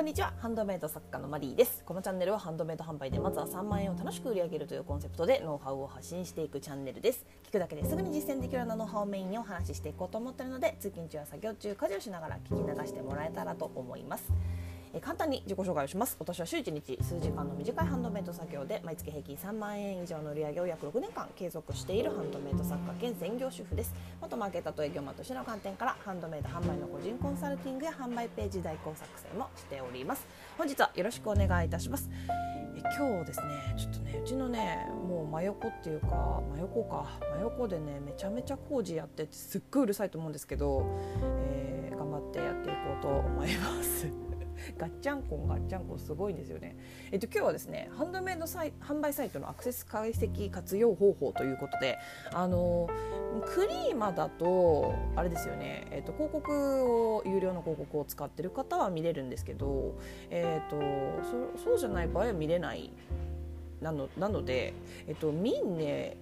こんにちは。ハンドメイド作家のマリーです。このチャンネルはハンドメイド販売でまずは3万円を楽しく売り上げるというコンセプトでノウハウを発信していくチャンネルです。聞くだけですぐに実践できるようなノウハウをメインにお話ししていこうと思っているので通勤中や作業中家事をしながら聞き流してもらえたらと思います。え簡単に自己紹介をします。私は週1日数時間の短いハンドメイド作業で毎月平均3万円以上の売り上げを約6年間継続しているハンドメイド作家兼専業主婦です。元マーケットと営業マンとしての観点からハンドメイド販売の個人コンサルティングや販売ページ代行作成もしております。本日はよろしくお願いいたします。え今日ですねちょっとねうちのねもう真横っていうか真横か。真横でねめちゃめちゃ工事やっててすっごいうるさいと思うんですけど、えー、頑張ってやっていこうと思います。ガッチャンコンガッチャンコンすごいんですよね。えっと今日はですねハンドメイドサイ販売サイトのアクセス解析活用方法ということであのクリーマだとあれですよね、えっと、広告を有料の広告を使ってる方は見れるんですけど、えっと、そそうじゃない場合は見れないなのなので、えっと、ミンネ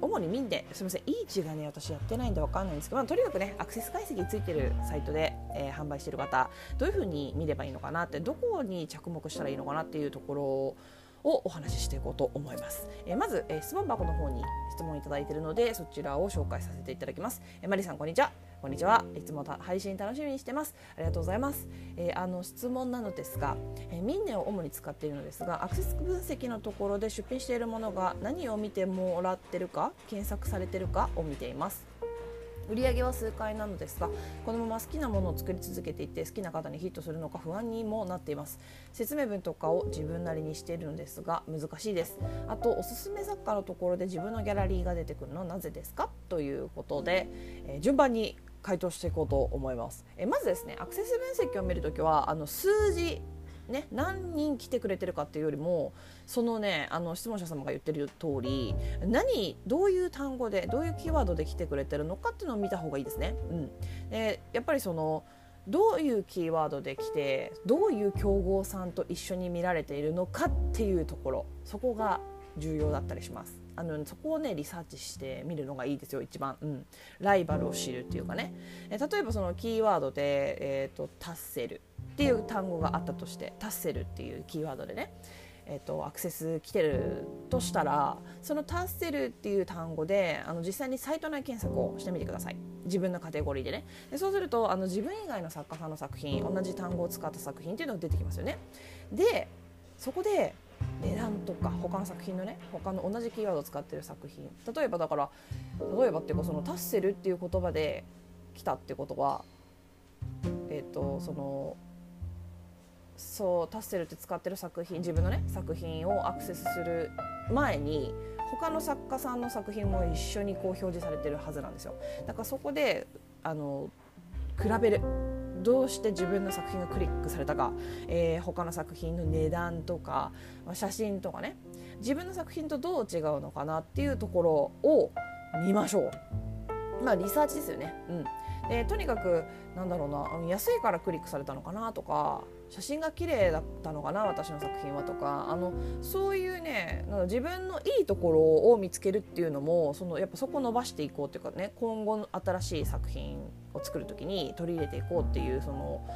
主に民ですみません、イーチがね、私やってないんでわかんないんですけど、まあ、とにかくね、アクセス解析ついてるサイトで、えー、販売してる方、どういうふうに見ればいいのかなって、どこに着目したらいいのかなっていうところをお話ししていこうと思います。えー、まず、えー、質問箱の方に質問いただいているので、そちらを紹介させていただきます。えー、マリさん、こんにちは。こんにちは。いつも配信楽しみにしてます。ありがとうございます。えー、あの質問なのですが、えー、ミンネを主に使っているのですが、アクセス分析のところで出品しているものが何を見てもらってるか、検索されてるかを見ています。売上は数回なのですがこのまま好きなものを作り続けていって好きな方にヒットするのか不安にもなっています説明文とかを自分なりにしているのですが難しいですあとおすすめ作家のところで自分のギャラリーが出てくるのはなぜですか？ということで、えー、順番に回答していこうと思います。えまずですねアクセス分析を見るときはあの数字ね、何人来てくれてるかっていうよりもそのねあの質問者様が言ってる通り何どういう単語でどういうキーワードで来てくれてるのかっていうのを見た方がいいですね。うん、でやっぱりそのどういうキーワードで来てどういう競合さんと一緒に見られているのかっていうところそこが重要だったりします。あのそこをねリサーチしてみるのがいいですよ一番、うん、ライバルを知るっていうかね。え例えばそのキーワードで、えーと、タッセルっていう単語があったとしてタッセルっていうキーワードでねえーと、アクセス来てるとしたらそのタッセルっていう単語であの実際にサイト内検索をしてみてください。自分のカテゴリーでね。でそうするとあの自分以外の作家さんの作品同じ単語を使った作品っていうのが出てきますよね。でそこで値段とか他の作品のね他の同じキーワードを使ってる作品。例えばだから例えばっていうかそのタッセルっていう言葉で来たってことはえっ、ー、とそのそうタッセルって使ってる作品自分のね作品をアクセスする前に他の作家さんの作品も一緒にこう表示されてるはずなんですよ。だからそこであの比べる。どうして自分の作品がクリックされたか、えー、他の作品の値段とか、まあ、写真とかね自分の作品とどう違うのかなっていうところを見ましょう。まあリサーチですよね。うん、でとにかくなんだろうな安いからクリックされたのかなとか写真が綺麗だったのかな私の作品はとかあのそういうね自分のいいところを見つけるっていうのもそのやっぱそこを伸ばしていこうっていうかね今後の新しい作品を作る時に取り入れていこうっていうその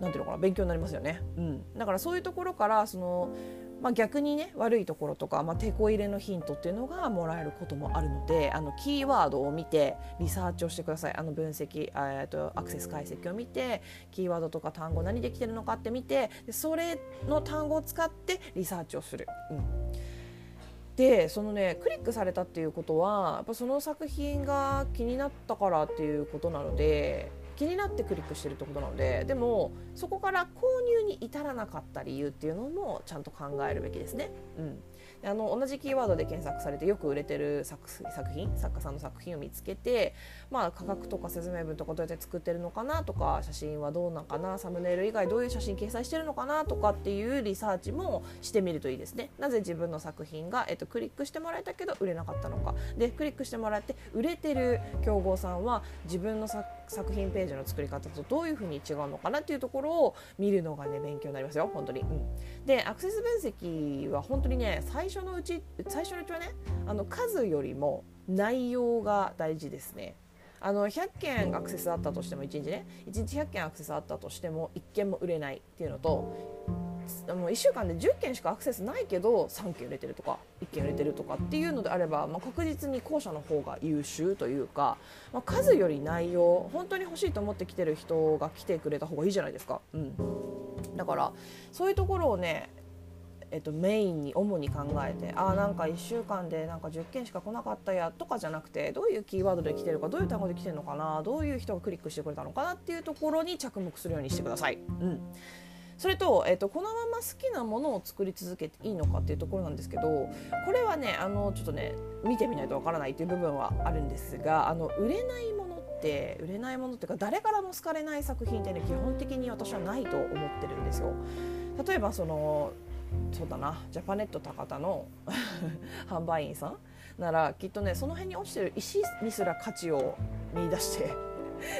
なんていうのかな勉強になりますよね。うん、だからそういうところからそのまあ、逆にね悪いところとか、まあ、手こ入れのヒントっていうのがもらえることもあるのであのキーワードを見てリサーチをしてくださいあの分析えとアクセス解析を見てキーワードとか単語何できてるのかって見てでそれの単語を使ってリサーチをする。うんでそのねクリックされたっていうことはやっぱその作品が気になったからっていうことなので気になってクリックしてるってことなのででもそこから購入に至らなかった理由っていうのもちゃんと考えるべきですね。うんあの同じキーワードで検索されてよく売れてる作品作家さんの作品を見つけて、まあ、価格とか説明文とかどうやって作ってるのかなとか写真はどうなんかなサムネイル以外どういう写真掲載してるのかなとかっていうリサーチもしてみるといいですね。なぜ自分の作品が、えっと、クリックしてもらえたけど売れなかったのかでクリックしてもらって売れてる競合さんは自分の作作品ページの作り方とどういうふうに違うのかなっていうところを見るのがね勉強になりますよ。本当に。うん、でアクセス分析は本当にね最初のうち最初のうちはねあの数よりも内容が大事ですね。あの100件アクセスあったとしても1日ね1日100件アクセスあったとしても1件も売れないっていうのともう1週間で10件しかアクセスないけど3件売れてるとか1件売れてるとかっていうのであれば、まあ、確実に後者の方が優秀というか、まあ、数より内容本当に欲しいと思って来てる人が来てくれた方がいいじゃないですか。うん、だからそういうところをねえっと、メインに主に考えてあなんか1週間でなんか10件しか来なかったやとかじゃなくてどういうキーワードで来てるかどういう単語で来てるのかなどういう人がクリックしてくれたのかなっていうところに着目するようにしてください。うんそれと、えっと、このまま好きなものを作り続けていいのかっていうところなんですけどこれはねあのちょっとね見てみないとわからないっていう部分はあるんですがあの売れないものって売れないものっていうか誰からも好かれない作品ってね基本的に私はないと思ってるんですよ。例えばそのそうだなジャパネット高田の 販売員さんならきっとねその辺に落ちてる石にすら価値を見出して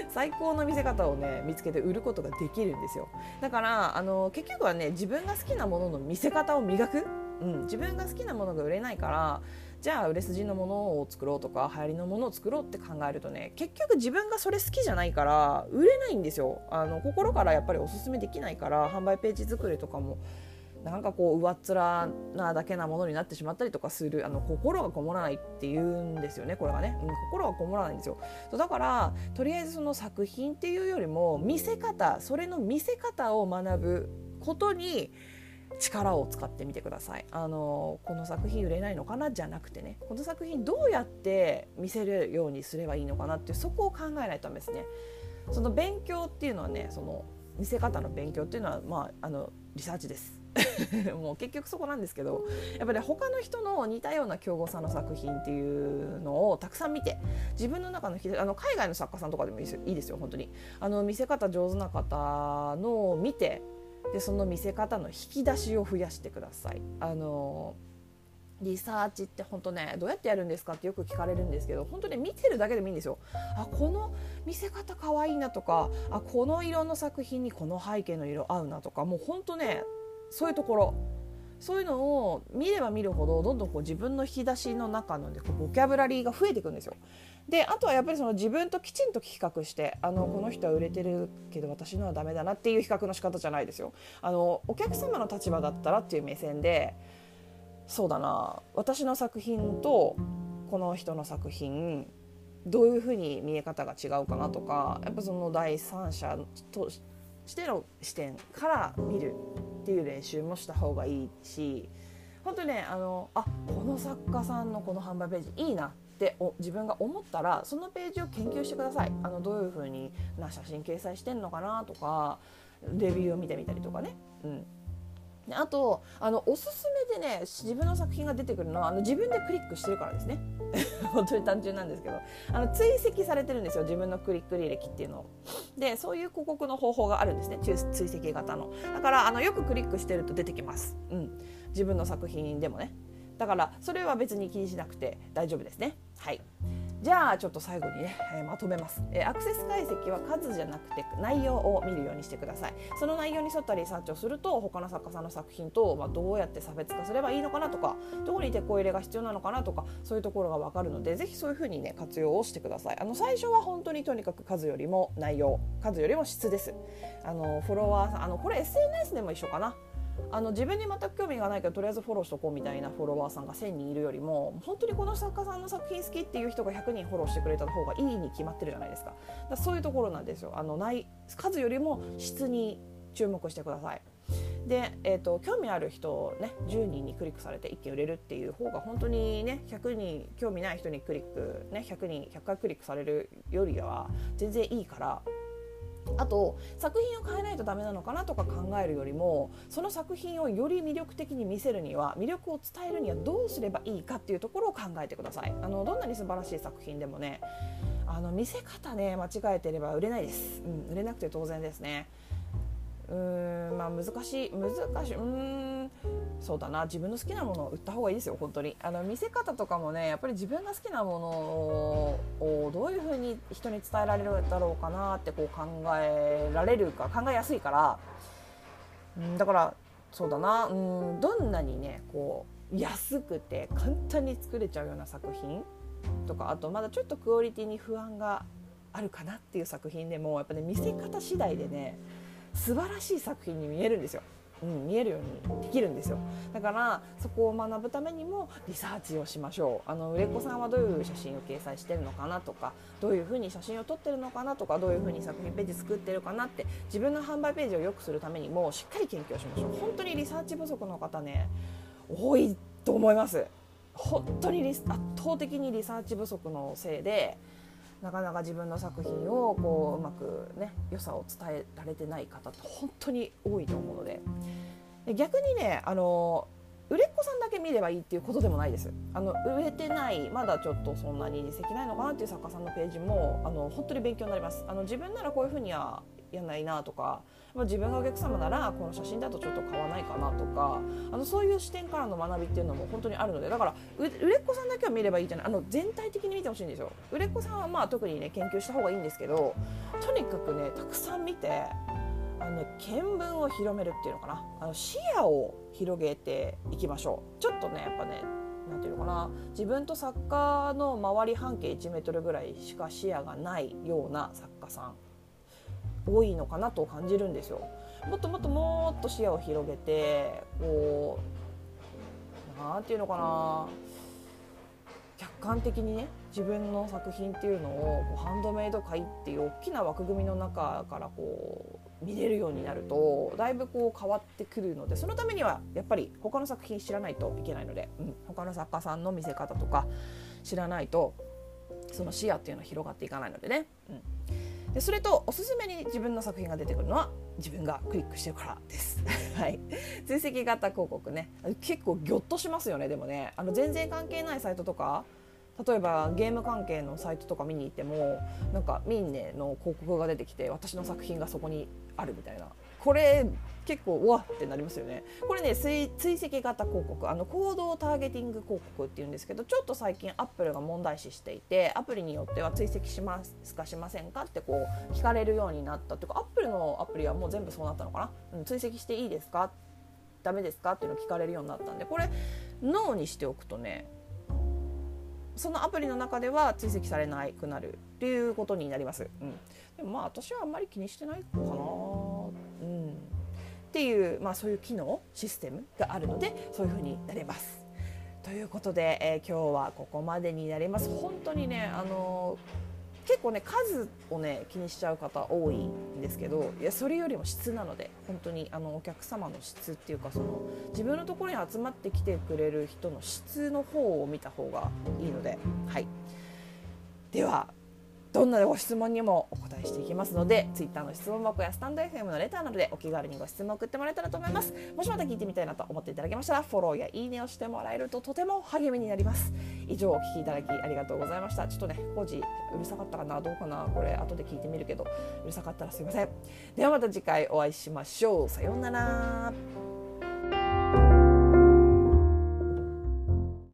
最高の見せ方をね見つけて売ることができるんですよ。だからあの結局はね自分が好きなものの見せ方を磨く、うん、自分が好きなものが売れないからじゃあ売れ筋のものを作ろうとか流行りのものを作ろうって考えるとね結局自分がそれ好きじゃないから売れないんですよ。あの心からやっぱりおすすめできないから販売ページ作りとかもなんかこう上っ面なだけなものになってしまったりとかするあの心がこもらないっていうんですよねこれがね、うん、心がこもらないんですよ。だからとりあえずその作品っていうよりも見せ方それの見せ方を学ぶことに力を使ってみてください。あのこの作品売れないのかなじゃなくてね。この作品どうやって見せるようにすればいいのかなってそこを考えないとダメですね。その勉強っていうのはねその見せ方の勉強っていうのは、まあ、あのリサーチです もう結局そこなんですけどやっぱり、ね、他の人の似たような強豪さんの作品っていうのをたくさん見て自分の中のあの海外の作家さんとかでもいいですよいいですよ本当にあの見せ方上手な方のを見てでその見せ方の引き出しを増やしてください。あのリサーチって本当ねどうやってやるんですかってよく聞かれるんですけど本当ね見てるだけでもいいんですよ。あこの見せ方かわいいなとかあこの色の作品にこの背景の色合うなとかもう本当ねそういうところそういうのを見れば見るほどどんどんこう自分の引き出しの中の、ね、ボキャブラリーが増えていくんですよ。であとはやっぱりその自分ときちんと比較してあのこの人は売れてるけど私のはダメだなっていう比較の仕方じゃないですよ。あのお客様の立場だったらっていう目線でそうだな私の作品とこの人の作品どういうふうに見え方が違うかなとかやっぱその第三者としての視点から見るっていう練習もした方がいいし本当にねあのあこの作家さんのこの販売ページいいなってお自分が思ったらそのページを研究してください。あのどういう風にな写真掲載してんのかなとかレビューを見てみたりとかね、うん、あとあのおすすめでね自分の作品が出てくるのはあの自分でクリックしてるからですね。本当に単純なんですけど。あの追跡されてるんですよ自分のクリック履歴っていうのを。でそういう広告の方法があるんですね追跡型の。だからあのよくクリックしてると出てきます、うん、自分の作品でもね。だからそれは別に気にしなくて大丈夫ですね。はい。じゃあちょっと最後にね、えー、まとめます、えー、アクセス解析は数じゃなくて内容を見るようにしてください。その内容に沿ったリサーチをすると他の作家さんの作品と、まあ、どうやって差別化すればいいのかなとかどこに手こ入れが必要なのかなとかそういうところが分かるのでぜひそういうふうにね活用をしてください。あの最初は本当にとにかく数よりも内容数よりも質です。あのフォロワーさんあのこれ SNS でも一緒かな。あの自分に全く興味がないけどとりあえずフォローしとこうみたいなフォロワーさんが1000人いるよりも本当にこの作家さんの作品好きっていう人が100人フォローしてくれた方がいいに決まってるじゃないですか。だそういうところなんですよ。あのない数よりも質に注目してください。で、えーと、興味ある人ね10人にクリックされて1件売れるっていう方が本当にね100人興味ない人にクリック、ね、100人100回クリックされるよりは全然いいからあと作品を変えないとダメなのかなとか考えるよりもその作品をより魅力的に見せるには魅力を伝えるにはどうすればいいかっていうところを考えてください。あのどんなに素晴らしい作品でもねあの見せ方ね間違えてれば売れないです、うん、売れなくて当然ですね。うーんまあ難しい難しいうーんそうだな自分の好きなものを売った方がいいですよ本当に。あの見せ方とかもねやっぱり自分が好きなものをどういうふうに人に伝えられるだろうかなってこう考えられるか考えやすいから、ん、だからそうだな、うん、どんなにねこう安くて簡単に作れちゃうような作品とかあとまだちょっとクオリティに不安があるかなっていう作品でもやっぱね見せ方次第でね素晴らしい作品に見えるんですよ。うん、見えるようにできるんですよ。だからそこを学ぶためにもリサーチをしましょう。あの売れっ子さんはどういう写真を掲載してるのかなとかどういうふうに写真を撮ってるのかなとかどういうふうに作品ページ作ってるかなって自分の販売ページを良くするためにもしっかり研究をしましょう。本当にリサーチ不足の方ね多いと思います。本当に圧倒的にリサーチ不足のせいでなかなか自分の作品をこううまくね良さを伝えられてない方って本当に多いと思うので。逆にねあの売れっ子さんだけ見ればいいっていうことでもないです。あの売れてないまだちょっとそんなに実績ないのかなっていう作家さんのページもあの本当に勉強になります。あの自分ならこういうふうにはやんないなとか、まあ、自分がお客様ならこの写真だとちょっと買わないかなとかあのそういう視点からの学びっていうのも本当にあるのでだから売れっ子さんだけは見ればいいじゃないあの全体的に見てほしいんですよ。売れっ子さんはまあ特にね研究した方がいいんですけどとにかくねたくさん見てあの、ね、見聞を広めるっていうのかな。あの視野を広げていきましょう。ちょっとねやっぱねなんていうのかな。自分と作家の周り半径1メートルぐらいしか視野がないような作家さん。多いのかなと感じるんですよ。もっともっともっと視野を広げてこうなんていうのかな客観的にね自分の作品っていうのをこうハンドメイド界っていう大きな枠組みの中からこう見れるようになるとだいぶこう変わってくるのでそのためにはやっぱり他の作品知らないといけないので、うん、他の作家さんの見せ方とか知らないとその視野っていうのは広がっていかないのでね。うんでそれとおすすめに自分の作品が出てくるのは自分がクリックしてるからです。はい、追跡型広告ね。結構ギョッとしますよねでもね。あの全然関係ないサイトとか例えばゲーム関係のサイトとか見に行ってもなんかミンネの広告が出てきて私の作品がそこにあるみたいな。これ結構わってなりますよね。これね追跡型広告あの行動ターゲティング広告っていうんですけどちょっと最近アップルが問題視していてアプリによっては追跡しますかしませんかってこう聞かれるようになったというかアップルのアプリはもう全部そうなったのかな、うん、追跡していいですか？ダメですか？っていうのを聞かれるようになったんでこれノーにしておくとねそのアプリの中では追跡されなくなるっていうことになります。うん、でもまあ私はあんまり気にしてないかな。っていう、まあ、そういう機能システムがあるのでそういうふうになれます。ということで、えー、今日はここまでになります。本当にねあのー結構ね数をね気にしちゃう方多いんですけどいやそれよりも質なので本当にあのお客様の質っていうかその自分のところに集まってきてくれる人の質の方を見た方がいいのではいではどんなご質問にもお答えしていきますので Twitter の質問箱やスタンド FM のレターなどでお気軽にご質問を送ってもらえたらと思います。もしまた聞いてみたいなと思っていただけましたらフォローやいいねをしてもらえるととても励みになります。以上お聞きいただきありがとうございました。ちょっとね工事うるさかったかなどうかな？これ後で聞いてみるけどうるさかったらすいません。ではまた次回お会いしましょう。さようなら。